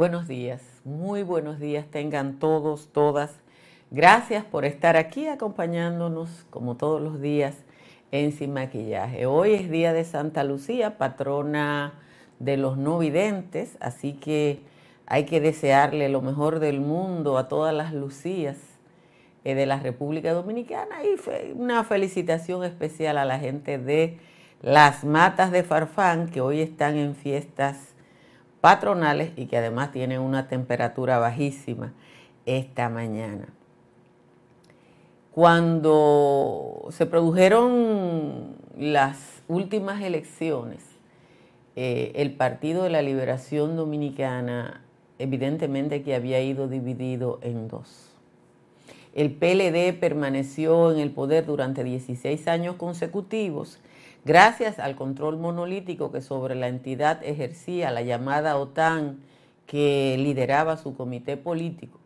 Buenos días, muy buenos días tengan todos, todas. Gracias por estar aquí acompañándonos como todos los días en Sin Maquillaje. Hoy es día de Santa Lucía, patrona de los no videntes, así que hay que desearle lo mejor del mundo a todas las Lucías eh, de la República Dominicana y una felicitación especial a la gente de las matas de Farfán que hoy están en fiestas patronales y que además tienen una temperatura bajísima esta mañana. Cuando se produjeron las últimas elecciones, eh, el Partido de la Liberación Dominicana evidentemente que había ido dividido en dos. El PLD permaneció en el poder durante 16 años consecutivos Gracias al control monolítico que sobre la entidad ejercía la llamada OTAN que lideraba su comité político,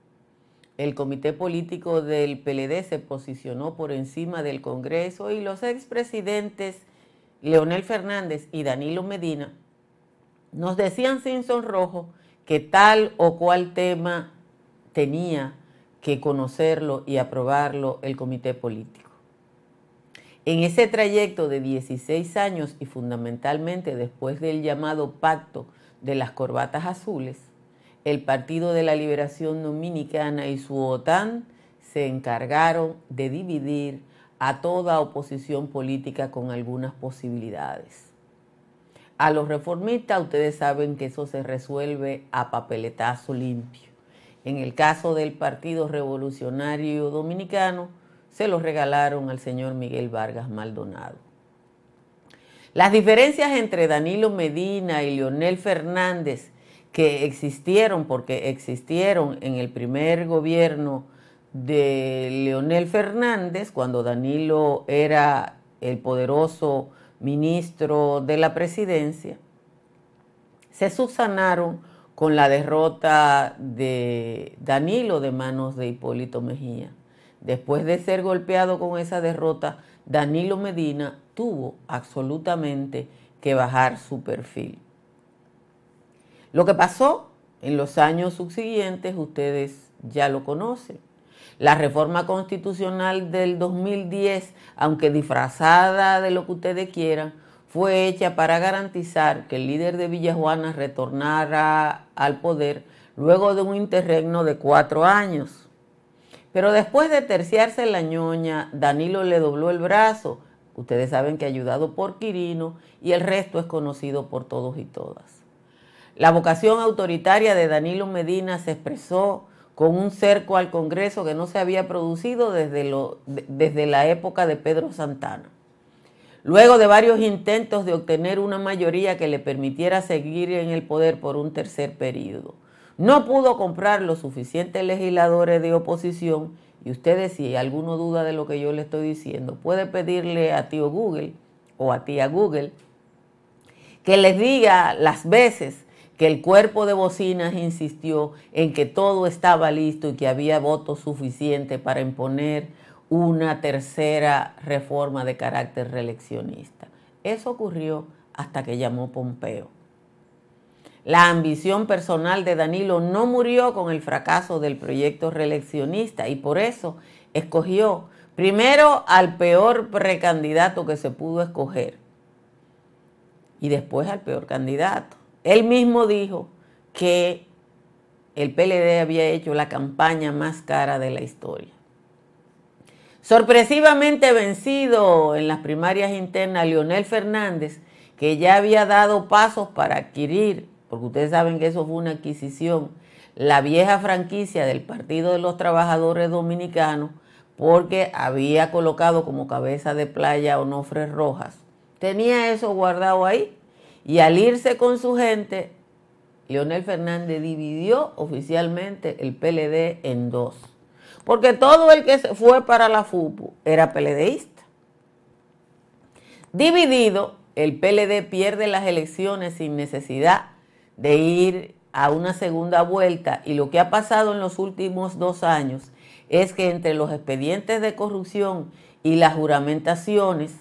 el comité político del PLD se posicionó por encima del Congreso y los expresidentes Leonel Fernández y Danilo Medina nos decían sin sonrojo que tal o cual tema tenía que conocerlo y aprobarlo el comité político. En ese trayecto de 16 años y fundamentalmente después del llamado pacto de las corbatas azules, el Partido de la Liberación Dominicana y su OTAN se encargaron de dividir a toda oposición política con algunas posibilidades. A los reformistas ustedes saben que eso se resuelve a papeletazo limpio. En el caso del Partido Revolucionario Dominicano, se los regalaron al señor Miguel Vargas Maldonado. Las diferencias entre Danilo Medina y Leonel Fernández que existieron, porque existieron en el primer gobierno de Leonel Fernández, cuando Danilo era el poderoso ministro de la presidencia, se subsanaron con la derrota de Danilo de manos de Hipólito Mejía. Después de ser golpeado con esa derrota, Danilo Medina tuvo absolutamente que bajar su perfil. Lo que pasó en los años subsiguientes, ustedes ya lo conocen. La reforma constitucional del 2010, aunque disfrazada de lo que ustedes quieran, fue hecha para garantizar que el líder de Villajuana retornara al poder luego de un interregno de cuatro años. Pero después de terciarse la ñoña, Danilo le dobló el brazo. Ustedes saben que ayudado por Quirino y el resto es conocido por todos y todas. La vocación autoritaria de Danilo Medina se expresó con un cerco al Congreso que no se había producido desde, la época de Pedro Santana. Luego de varios intentos de obtener una mayoría que le permitiera seguir en el poder por un tercer periodo, no pudo comprar los suficientes legisladores de oposición y ustedes si alguno duda de lo que yo le estoy diciendo, puede pedirle a tío Google o a tía Google que les diga las veces que el cuerpo de bocinas insistió en que todo estaba listo y que había votos suficientes para imponer una tercera reforma de carácter reeleccionista. Eso ocurrió hasta que llamó Pompeo. La ambición personal de Danilo no murió con el fracaso del proyecto reeleccionista y por eso escogió primero al peor precandidato que se pudo escoger y después al peor candidato. Él mismo dijo que el PLD había hecho la campaña más cara de la historia. Sorpresivamente vencido en las primarias internas, Leonel Fernández, que ya había dado pasos para adquirir porque ustedes saben que eso fue una adquisición, la vieja franquicia del Partido de los Trabajadores Dominicanos, porque había colocado como cabeza de playa a Onofre Rojas. Tenía eso guardado ahí y al irse con su gente, Leonel Fernández dividió oficialmente el PLD en dos. Porque todo el que fue para la FUPU era PLDista. Dividido, el PLD pierde las elecciones sin necesidad de ir a una segunda vuelta y lo que ha pasado en los últimos dos años es que entre los expedientes de corrupción y las juramentaciones,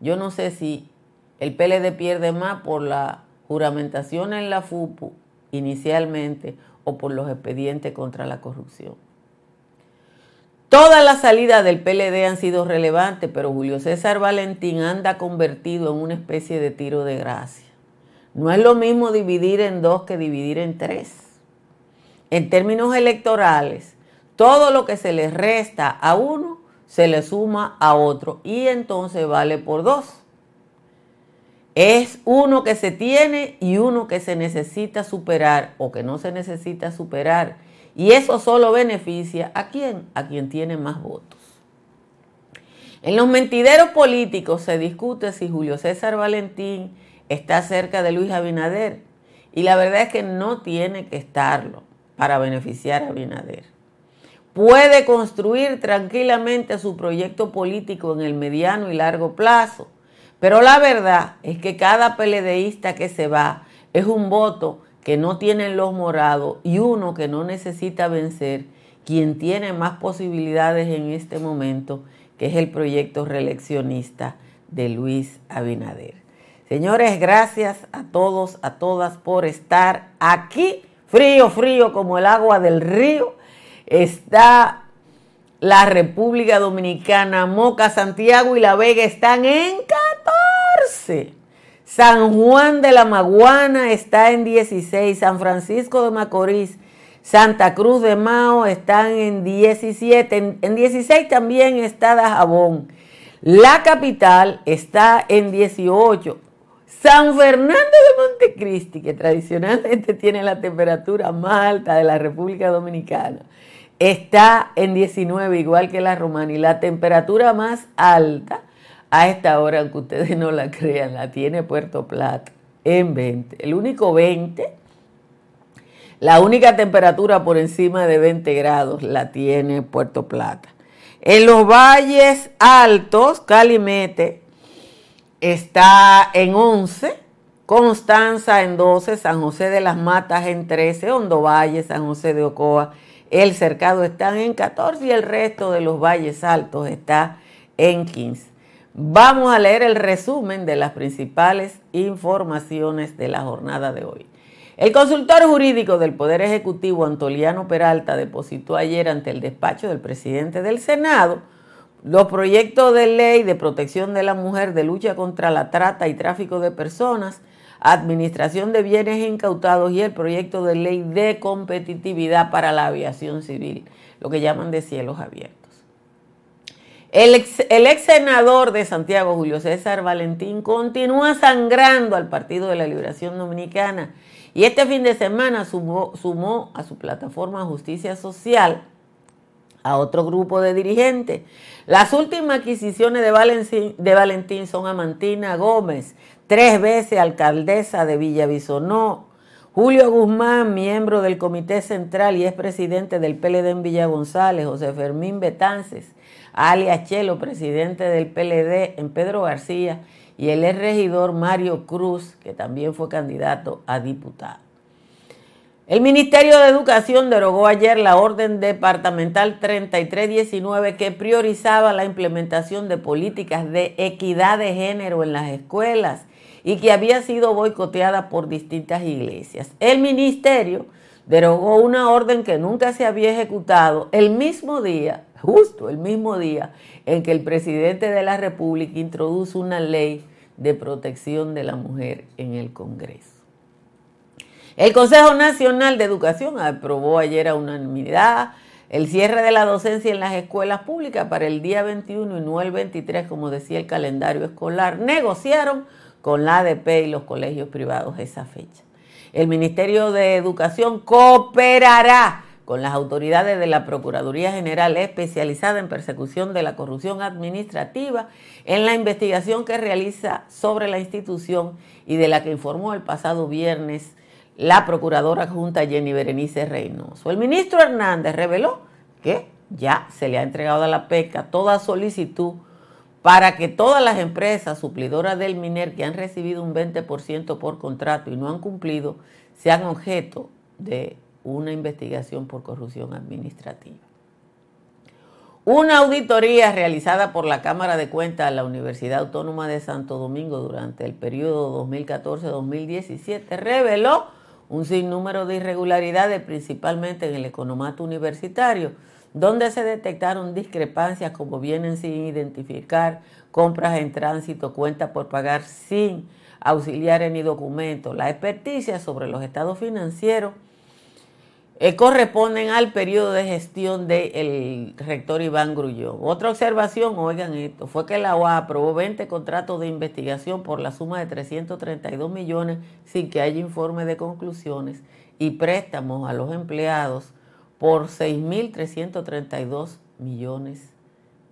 yo no sé si el PLD pierde más por la juramentación en la FUPU inicialmente o por los expedientes contra la corrupción. Todas las salidas del PLD han sido relevantes, pero Julio César Valentín anda convertido en una especie de tiro de gracia. No es lo mismo dividir en dos que dividir en tres. En términos electorales, todo lo que se le resta a uno se le suma a otro y entonces vale por dos. Es uno que se tiene y uno que se necesita superar o que no se necesita superar y eso solo beneficia a quién? A quien tiene más votos. En los mentideros políticos se discute si Julio César Valentín está cerca de Luis Abinader. Y la verdad es que no tiene que estarlo para beneficiar a Abinader. Puede construir tranquilamente su proyecto político en el mediano y largo plazo. Pero la verdad es que cada peledeísta que se va es un voto que no tienen los morados y uno que no necesita vencer, quien tiene más posibilidades en este momento, que es el proyecto reeleccionista de Luis Abinader. Señores, gracias a todos, a todas por estar aquí. Frío, frío como el agua del río. Está la República Dominicana, Moca, Santiago y La Vega están en 14. San Juan de la Maguana está en 16, San Francisco de Macorís, Santa Cruz de Mao están en 17, en, 16 también está Dajabón. La capital está en 18. San Fernando de Montecristi, que tradicionalmente tiene la temperatura más alta de la República Dominicana, está en 19, igual que la Romana, y la temperatura más alta a esta hora, aunque ustedes no la crean, la tiene Puerto Plata en 20. El único 20, la única temperatura por encima de 20 grados la tiene Puerto Plata. En los valles altos, Calimete está en 11, Constanza en 12, San José de las Matas en 13, Hondo Valle, San José de Ocoa, El Cercado están en 14 y el resto de los valles altos está en 15. Vamos a leer el resumen de las principales informaciones de la jornada de hoy. El consultor jurídico del Poder Ejecutivo, Antoliano Peralta, depositó ayer ante el despacho del presidente del Senado los proyectos de ley de protección de la mujer, de lucha contra la trata y tráfico de personas, administración de bienes incautados y el proyecto de ley de competitividad para la aviación civil, lo que llaman de cielos abiertos. El ex, senador de Santiago, Julio César Valentín, continúa sangrando al Partido de la Liberación Dominicana y este fin de semana sumó, a su plataforma Justicia Social a otro grupo de dirigentes. Las últimas adquisiciones de Valentín, son a Mantina Gómez, tres veces alcaldesa de Villavizonó, Julio Guzmán, miembro del Comité Central y es presidente del PLD en Villa González, José Fermín Betances, alias Chelo, presidente del PLD en Pedro García, y el ex regidor Mario Cruz, que también fue candidato a diputado. El Ministerio de Educación derogó ayer la orden departamental 3319 que priorizaba la implementación de políticas de equidad de género en las escuelas y que había sido boicoteada por distintas iglesias. El ministerio derogó una orden que nunca se había ejecutado el mismo día, justo el mismo día, en que el presidente de la República introduce una ley de protección de la mujer en el Congreso. El Consejo Nacional de Educación aprobó ayer a unanimidad el cierre de la docencia en las escuelas públicas para el día 21 y no el 23, como decía el calendario escolar. Negociaron con la ADP y los colegios privados esa fecha. El Ministerio de Educación cooperará con las autoridades de la Procuraduría General especializada en persecución de la corrupción administrativa en la investigación que realiza sobre la institución y de la que informó el pasado viernes la Procuradora Junta Jenny Berenice Reynoso. El ministro Hernández reveló que ya se le ha entregado a la PECA toda solicitud para que todas las empresas suplidoras del MINER que han recibido un 20% por contrato y no han cumplido sean objeto de una investigación por corrupción administrativa. Una auditoría realizada por la Cámara de Cuentas de la Universidad Autónoma de Santo Domingo durante el periodo 2014-2017 reveló un sinnúmero de irregularidades, principalmente en el economato universitario, donde se detectaron discrepancias como vienen sin identificar, compras en tránsito, cuentas por pagar sin auxiliares ni documentos. La experticia sobre los estados financieros eh, corresponden al periodo de gestión del rector Iván Grullón. Otra observación, oigan esto, fue que la OA aprobó 20 contratos de investigación por la suma de 332 millones sin que haya informe de conclusiones y préstamos a los empleados por 6.332 millones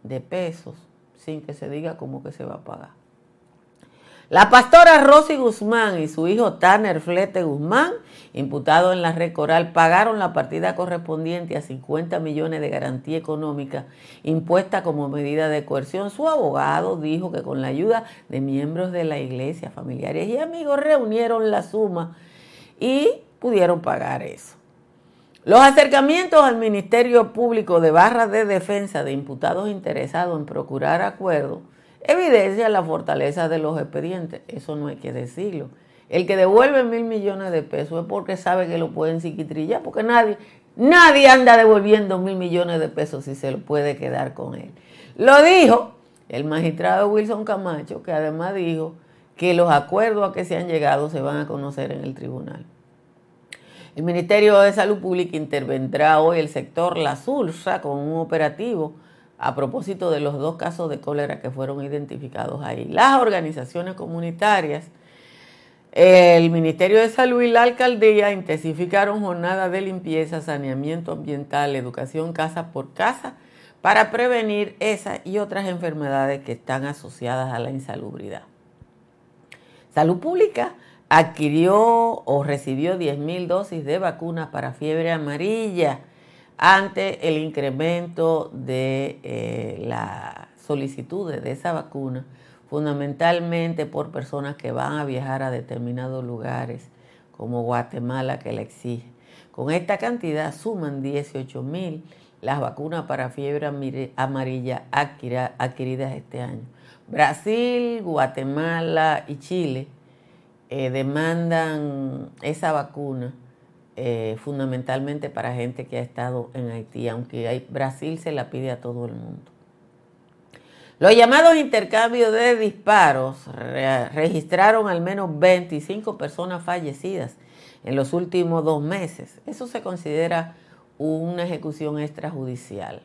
de pesos sin que se diga cómo que se va a pagar. La pastora Rosy Guzmán y su hijo Tanner Flete Guzmán, imputados en la red coral, pagaron la partida correspondiente a 50 millones de garantía económica impuesta como medida de coerción. Su abogado dijo que con la ayuda de miembros de la iglesia, familiares y amigos reunieron la suma y pudieron pagar eso. Los acercamientos al Ministerio Público de barras de defensa de imputados interesados en procurar acuerdos evidencia la fortaleza de los expedientes. Eso no hay que decirlo. El que devuelve mil millones de pesos es porque sabe que lo pueden psiquitrillar, porque nadie, nadie anda devolviendo mil millones de pesos si se lo puede quedar con él. Lo dijo el magistrado Wilson Camacho, que además dijo que los acuerdos a que se han llegado se van a conocer en el tribunal. El Ministerio de Salud Pública intervendrá hoy el sector La Sulsa con un operativo a propósito de los dos casos de cólera que fueron identificados ahí. Las organizaciones comunitarias, el Ministerio de Salud y la alcaldía intensificaron jornadas de limpieza, saneamiento ambiental, educación casa por casa para prevenir esas y otras enfermedades que están asociadas a la insalubridad. Salud Pública adquirió o recibió 10.000 dosis de vacunas para fiebre amarilla ante el incremento de eh, la solicitudes de esa vacuna, fundamentalmente por personas que van a viajar a determinados lugares, como Guatemala, que la exige. Con esta cantidad suman 18 mil las vacunas para fiebre amarilla adquiridas este año. Brasil, Guatemala y Chile eh, demandan esa vacuna eh, fundamentalmente para gente que ha estado en Haití, aunque hay, Brasil se la pide a todo el mundo. Los llamados intercambios de disparos registraron al menos 25 personas fallecidas en los últimos dos meses. Eso se considera una ejecución extrajudicial.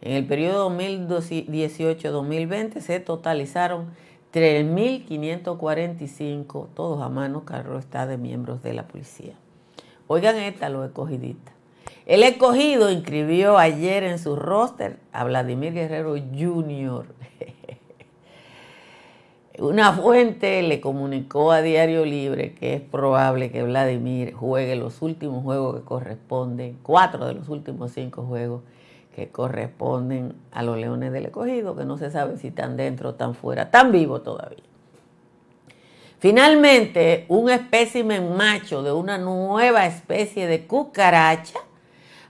En el periodo 2018-2020 se totalizaron 3.545, todos a mano, carro está de miembros de la policía. Oigan esta, los escogidistas. El escogido inscribió ayer en su roster a Vladimir Guerrero Jr. Una fuente le comunicó a Diario Libre que es probable que Vladimir juegue los últimos juegos que corresponden, cuatro de los últimos cinco juegos que corresponden a los Leones del Escogido, que no se sabe si están dentro o están fuera, están vivos todavía. Finalmente, un espécimen macho de una nueva especie de cucaracha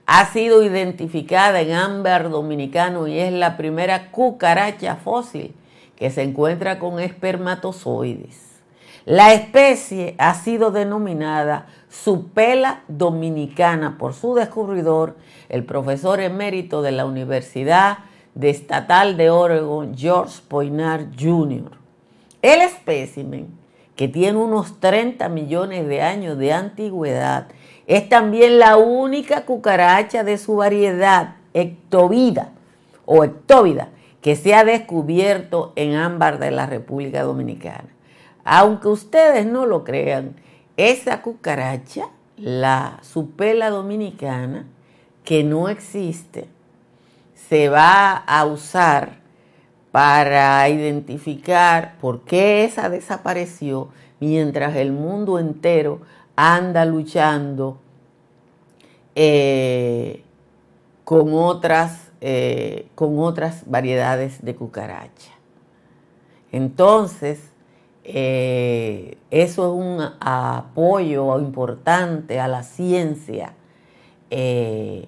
ha sido identificada en ámbar dominicano y es la primera cucaracha fósil que se encuentra con espermatozoides. La especie ha sido denominada Supela dominicana por su descubridor, el profesor emérito de la Universidad Estatal de Oregon, George Poinar Jr. El espécimen que tiene unos 30 millones de años de antigüedad, es también la única cucaracha de su variedad, ectovida o ectóvida, que se ha descubierto en ámbar de la República Dominicana. Aunque ustedes no lo crean, esa cucaracha, la supela dominicana, que no existe, se va a usar para identificar por qué esa desapareció mientras el mundo entero anda luchando eh, con, otras, eh, con otras variedades de cucaracha. Entonces, eh, eso es un apoyo importante a la ciencia que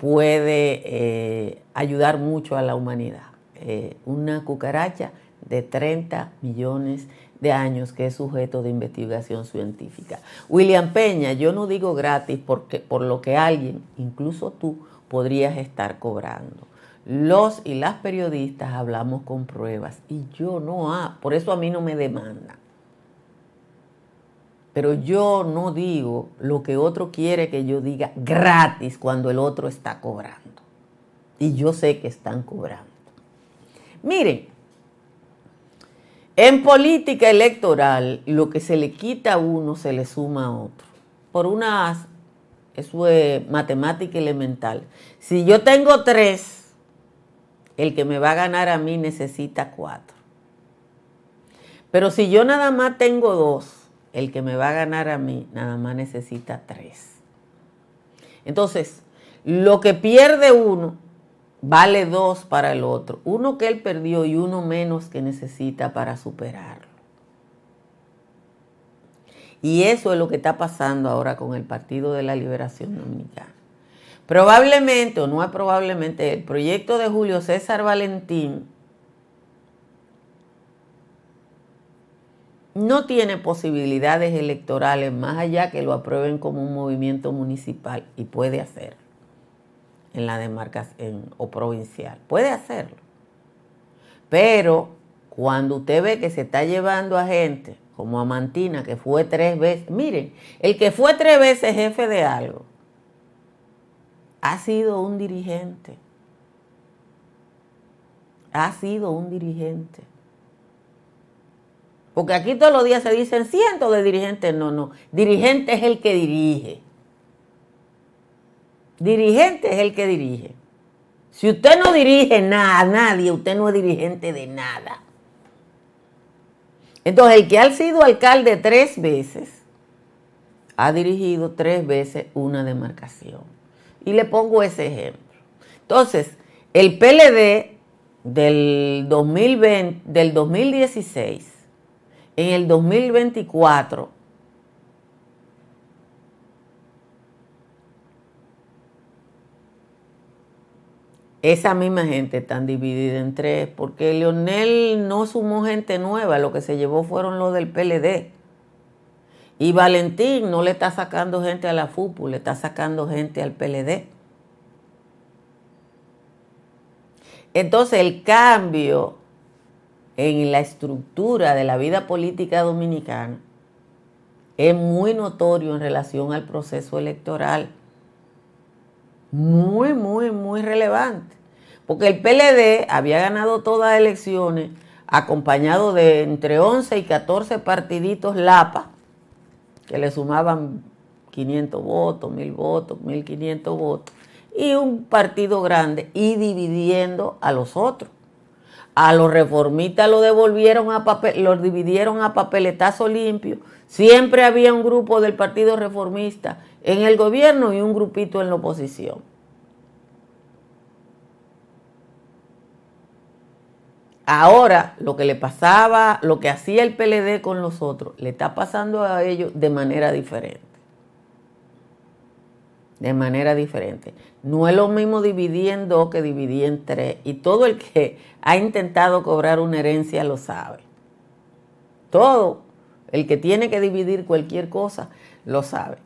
puede ayudar mucho a la humanidad. Eh, una cucaracha de 30 millones de años que es sujeto de investigación científica. William Peña, yo no digo gratis porque por lo que alguien, incluso tú, podrías estar cobrando. Los y las periodistas hablamos con pruebas y yo no, ah, por eso a mí no me demandan. Pero yo no digo lo que otro quiere que yo diga gratis cuando el otro está cobrando. Y yo sé que están cobrando. Miren, en política electoral lo que se le quita a uno se le suma a otro. Por una, eso es matemática elemental. Si yo tengo tres, el que me va a ganar a mí necesita cuatro. Pero si yo nada más tengo dos, el que me va a ganar a mí nada más necesita tres. Entonces, lo que pierde uno vale dos para el otro. Uno que él perdió y uno menos que necesita para superarlo. Y eso es lo que está pasando ahora con el Partido de la Liberación Dominicana. Probablemente, o no es probablemente, el proyecto de Julio César Valentín no tiene posibilidades electorales más allá que lo aprueben como un movimiento municipal y puede hacerlo en la demarcación o provincial. Puede hacerlo. Pero cuando usted ve que se está llevando a gente como a Mantina, que fue tres veces, miren, el que fue tres veces jefe de algo, ha sido un dirigente. Ha sido un dirigente. Porque aquí todos los días se dicen cientos de dirigentes. No, no. Dirigente es el que dirige. Dirigente es el que dirige. Si usted no dirige nada a nadie, usted no es dirigente de nada. Entonces, el que ha sido alcalde tres veces, ha dirigido tres veces una demarcación. Y le pongo ese ejemplo. Entonces, el PLD del, 2020, del 2016 en el 2024 esa misma gente está dividida en tres, porque Leonel no sumó gente nueva, lo que se llevó fueron los del PLD. Y Valentín no le está sacando gente a la FUPU, le está sacando gente al PLD. Entonces el cambio en la estructura de la vida política dominicana es muy notorio en relación al proceso electoral. Muy, muy, muy relevante. Porque el PLD había ganado todas las elecciones acompañado de entre 11 y 14 partiditos LAPA, que le sumaban 500 votos, 1000 votos, 1500 votos, y un partido grande, y dividiendo a los otros. A los reformistas lo devolvieron a papel, los dividieron a papeletazo limpio. Siempre había un grupo del Partido Reformista en el gobierno y un grupito en la oposición. Ahora, lo que le pasaba, lo que hacía el PLD con los otros, le está pasando a ellos de manera diferente. De manera diferente. No es lo mismo dividir en dos que dividir en tres. Y todo el que ha intentado cobrar una herencia lo sabe. Todo el que tiene que dividir cualquier cosa lo sabe.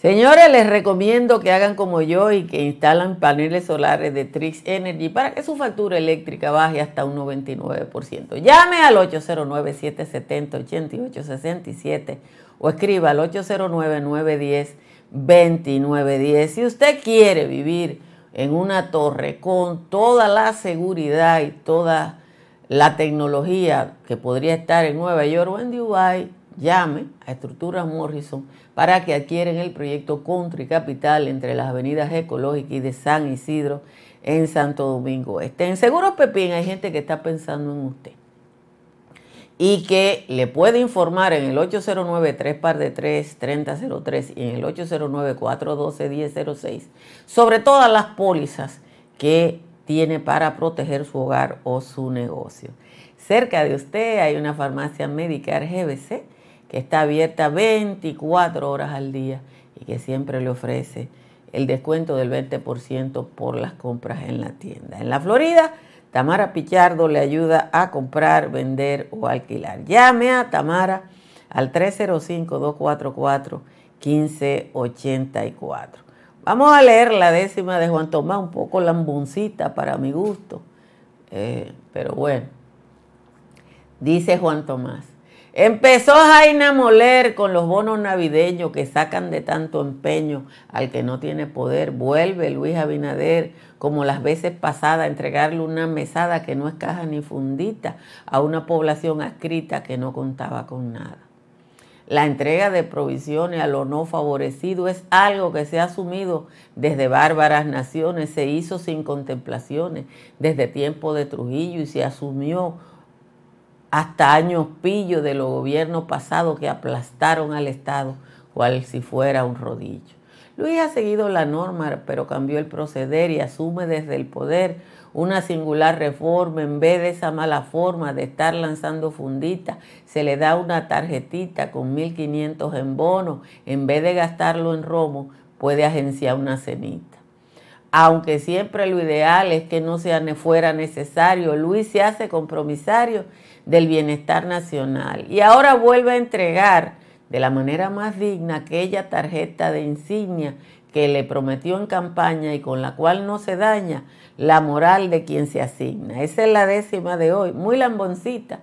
Señores, les recomiendo que hagan como yo y que instalan paneles solares de Trix Energy para que su factura eléctrica baje hasta un 99%. Llame al 809-770-8867 o escriba al 809-910. 2910. Si usted quiere vivir en una torre con toda la seguridad y toda la tecnología que podría estar en Nueva York o en Dubai, llame a Estructuras Morrison para que adquieran el proyecto Country Capital entre las avenidas ecológicas y de San Isidro en Santo Domingo Este. En Seguros Pepín hay gente que está pensando en usted y que le puede informar en el 809-3 par de 3 3003 y en el 809-412-1006 sobre todas las pólizas que tiene para proteger su hogar o su negocio. Cerca de usted hay una farmacia médica GBC que está abierta 24 horas al día y que siempre le ofrece el descuento del 20% por las compras en la tienda. En la Florida Tamara Pichardo le ayuda a comprar, vender o alquilar. Llame a Tamara al 305-244-1584. Vamos a leer la décima de Juan Tomás, un poco lambuncita para mi gusto, eh, pero bueno. Dice Juan Tomás. Empezó Jaina a moler con los bonos navideños que sacan de tanto empeño al que no tiene poder. Vuelve Luis Abinader, como las veces pasadas, a entregarle una mesada que no es caja ni fundita a una población adscrita que no contaba con nada. La entrega de provisiones a lo no favorecido es algo que se ha asumido desde bárbaras naciones, se hizo sin contemplaciones, desde tiempo de Trujillo y se asumió hasta años pillos de los gobiernos pasados que aplastaron al Estado cual si fuera un rodillo. Luis ha seguido la norma, pero cambió el proceder y asume desde el poder una singular reforma. En vez de esa mala forma de estar lanzando funditas, se le da una tarjetita con 1.500 en bono. En vez de gastarlo en romo, puede agenciar una cenita. Aunque siempre lo ideal es que no sea, fuera necesario, Luis se hace compromisario del bienestar nacional. Y ahora vuelve a entregar de la manera más digna aquella tarjeta de insignia que le prometió en campaña y con la cual no se daña la moral de quien se asigna. Esa es la décima de hoy, muy lamboncita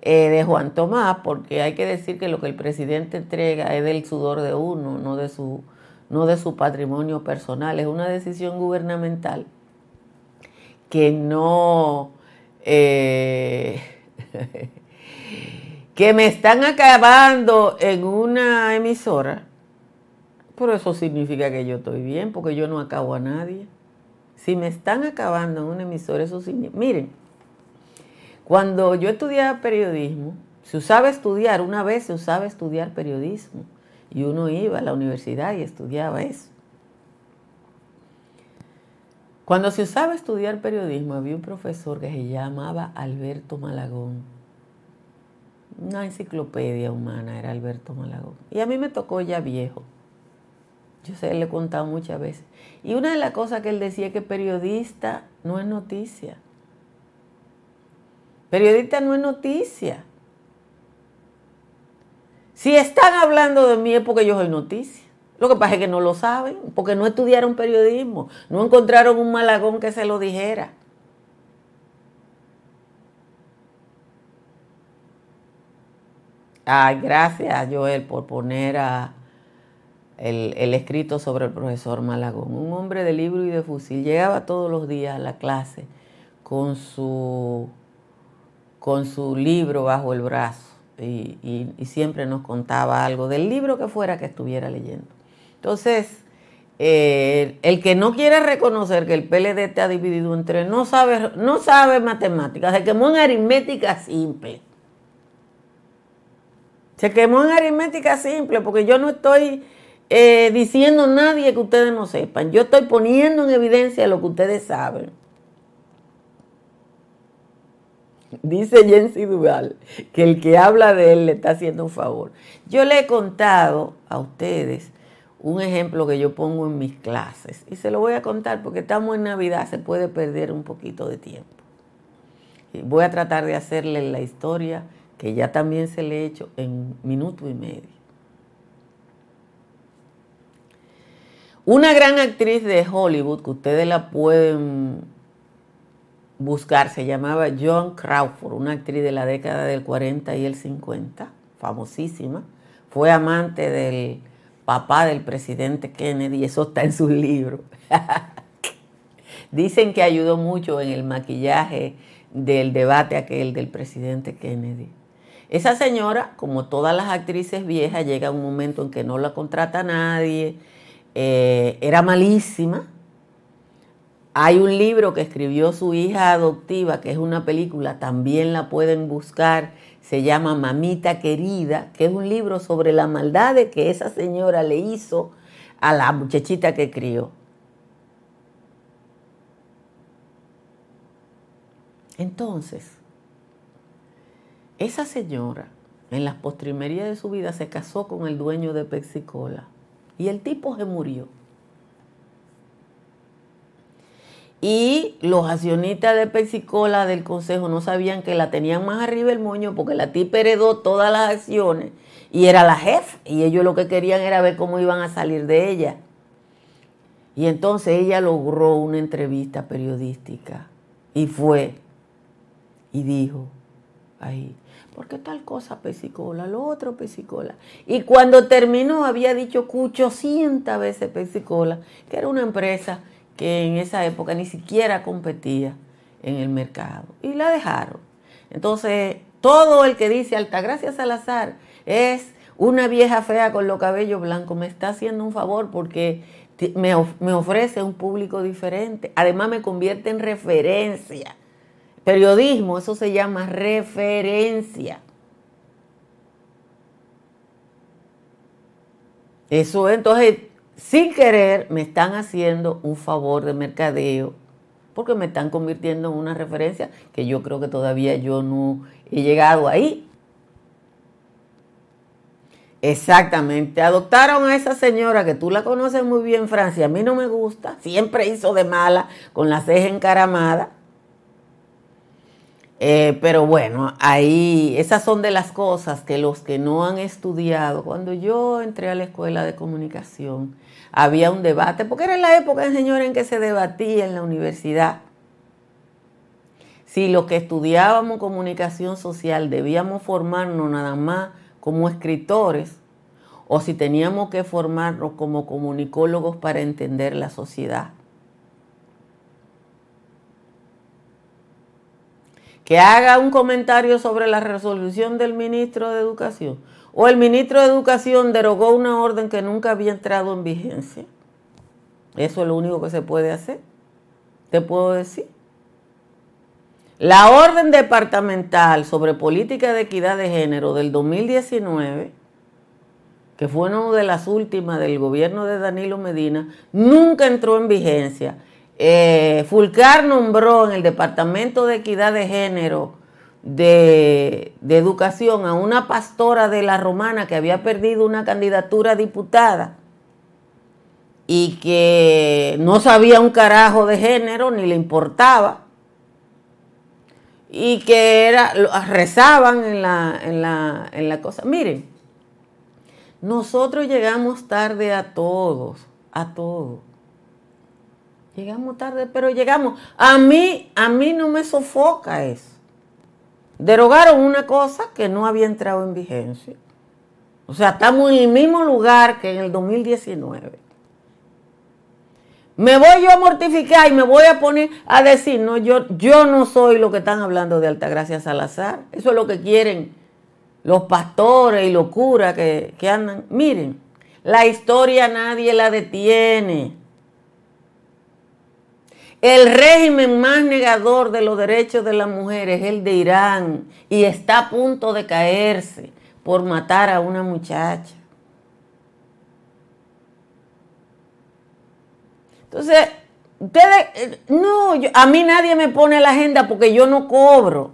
eh, de Juan Tomás, porque hay que decir que lo que el presidente entrega es del sudor de uno, no de su, no de su patrimonio personal, es una decisión gubernamental que no... Eh, que me están acabando en una emisora, pero eso significa que yo estoy bien, porque yo no acabo a nadie. Si me están acabando en una emisora, eso significa... Miren, cuando yo estudiaba periodismo, se usaba estudiar, una vez se usaba estudiar periodismo, y uno iba a la universidad y estudiaba eso. Cuando se usaba estudiar periodismo, había un profesor que se llamaba Alberto Malagón. Una enciclopedia humana era Alberto Malagón. Y a mí me tocó ya viejo. Yo sé, le he contado muchas veces. Y una de las cosas que él decía es que periodista no es noticia. Periodista no es noticia. Si están hablando de mí es porque yo soy noticia. Lo que pasa es que no lo saben, porque no estudiaron periodismo, no encontraron un malagón que se lo dijera. Ay, gracias Joel por poner a el, el, escrito sobre el profesor Malagón. Un hombre de libro y de fusil. Llegaba todos los días a la clase con su, con su libro bajo el brazo y siempre nos contaba algo del libro que fuera que estuviera leyendo. Entonces, eh, el que no quiere reconocer que el PLD está dividido entre no sabe, no sabe matemáticas, se quemó en aritmética simple. Se quemó en aritmética simple porque yo no estoy eh, diciendo a nadie que ustedes no sepan. Yo estoy poniendo en evidencia lo que ustedes saben. Dice Jensi Duval que el que habla de él le está haciendo un favor. Yo le he contado a ustedes un ejemplo que yo pongo en mis clases. Y se lo voy a contar porque estamos en Navidad, se puede perder un poquito de tiempo. Y voy a tratar de hacerle la historia que ya también se le he hecho en minuto y medio. Una gran actriz de Hollywood que ustedes la pueden buscar se llamaba Joan Crawford, una actriz de la década del 40 y el 50, famosísima. Fue amante del papá del presidente Kennedy, eso está en sus libros. Dicen que ayudó mucho en el maquillaje del debate aquel del presidente Kennedy. Esa señora, como todas las actrices viejas, llega un momento en que no la contrata nadie, eh, era malísima. Hay un libro que escribió su hija adoptiva, que es una película, también la pueden buscar, se llama Mamita Querida, que es un libro sobre la maldad que esa señora le hizo a la muchachita que crió. Entonces, esa señora en las postrimerías de su vida se casó con el dueño de Pexicola y el tipo se murió. Y los accionistas de Pexicola del consejo no sabían que la tenían más arriba el moño porque la tipa heredó todas las acciones y era la jefa y ellos lo que querían era ver cómo iban a salir de ella. Y entonces ella logró una entrevista periodística y fue y dijo, ahí, ¿por qué tal cosa pesicola? Lo otro pesicola. Y cuando terminó había dicho 800 veces pesicola, que era una empresa que en esa época ni siquiera competía en el mercado. Y la dejaron. Entonces, todo el que dice Altagracia Salazar es una vieja fea con los cabellos blancos, me está haciendo un favor porque me, ofrece un público diferente. Además me convierte en referencia. Periodismo, eso se llama referencia. Eso entonces sin querer me están haciendo un favor de mercadeo porque me están convirtiendo en una referencia que yo creo que todavía yo no he llegado ahí. Exactamente, adoptaron a esa señora que tú la conoces muy bien, Francia, a mí no me gusta, siempre hizo de mala con la ceja encaramada. Eh, pero bueno, ahí esas son de las cosas que los que no han estudiado, cuando yo entré a la escuela de comunicación, había un debate, porque era la época, señor, en que se debatía en la universidad. Si los que estudiábamos comunicación social debíamos formarnos nada más como escritores, o si teníamos que formarnos como comunicólogos para entender la sociedad. que haga un comentario sobre la resolución del ministro de Educación. O el ministro de Educación derogó una orden que nunca había entrado en vigencia. Eso es lo único que se puede hacer. Te puedo decir. La orden departamental sobre política de equidad de género del 2019, que fue una de las últimas del gobierno de Danilo Medina, nunca entró en vigencia eh, Fulcar nombró en el Departamento de Equidad de Género de, Educación a una pastora de la Romana que había perdido una candidatura a diputada y que no sabía un carajo de género ni le importaba y que era, rezaban en la, en la, en la cosa. Miren, nosotros llegamos tarde a todos, a todos. Llegamos tarde, pero llegamos. A mí, a mí no me sofoca eso. Derogaron una cosa que no había entrado en vigencia. O sea, estamos en el mismo lugar que en el 2019. Me voy yo a mortificar y me voy a poner a decir, no, yo, yo no soy lo que están hablando de Altagracia Salazar. Eso es lo que quieren los pastores y los curas que, que andan. Miren, la historia nadie la detiene. El régimen más negador de los derechos de las mujeres es el de Irán y está a punto de caerse por matar a una muchacha. Entonces, ustedes, eh, no, a mí nadie me pone la agenda porque yo no cobro.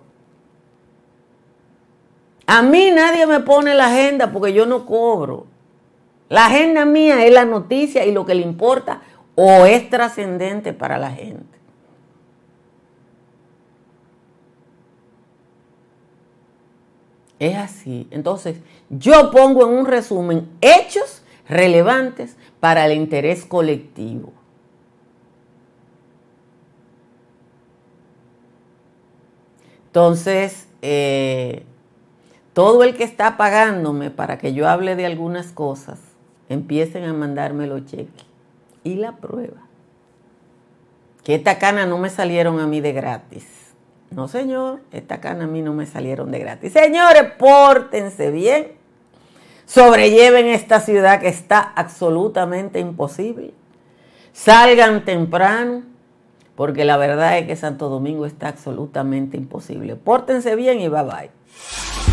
A mí nadie me pone la agenda porque yo no cobro. La agenda mía es la noticia y lo que le importa o es trascendente para la gente. Es así. Entonces, yo pongo en un resumen hechos relevantes para el interés colectivo. Entonces, eh, todo el que está pagándome para que yo hable de algunas cosas, empiecen a mandarme los cheques y la prueba. Que esta cana no me salieron a mí de gratis. No, señor, esta cana a mí no me salieron de gratis. Señores, pórtense bien. Sobrelleven esta ciudad que está absolutamente imposible. Salgan temprano, porque la verdad es que Santo Domingo está absolutamente imposible. Pórtense bien y bye bye.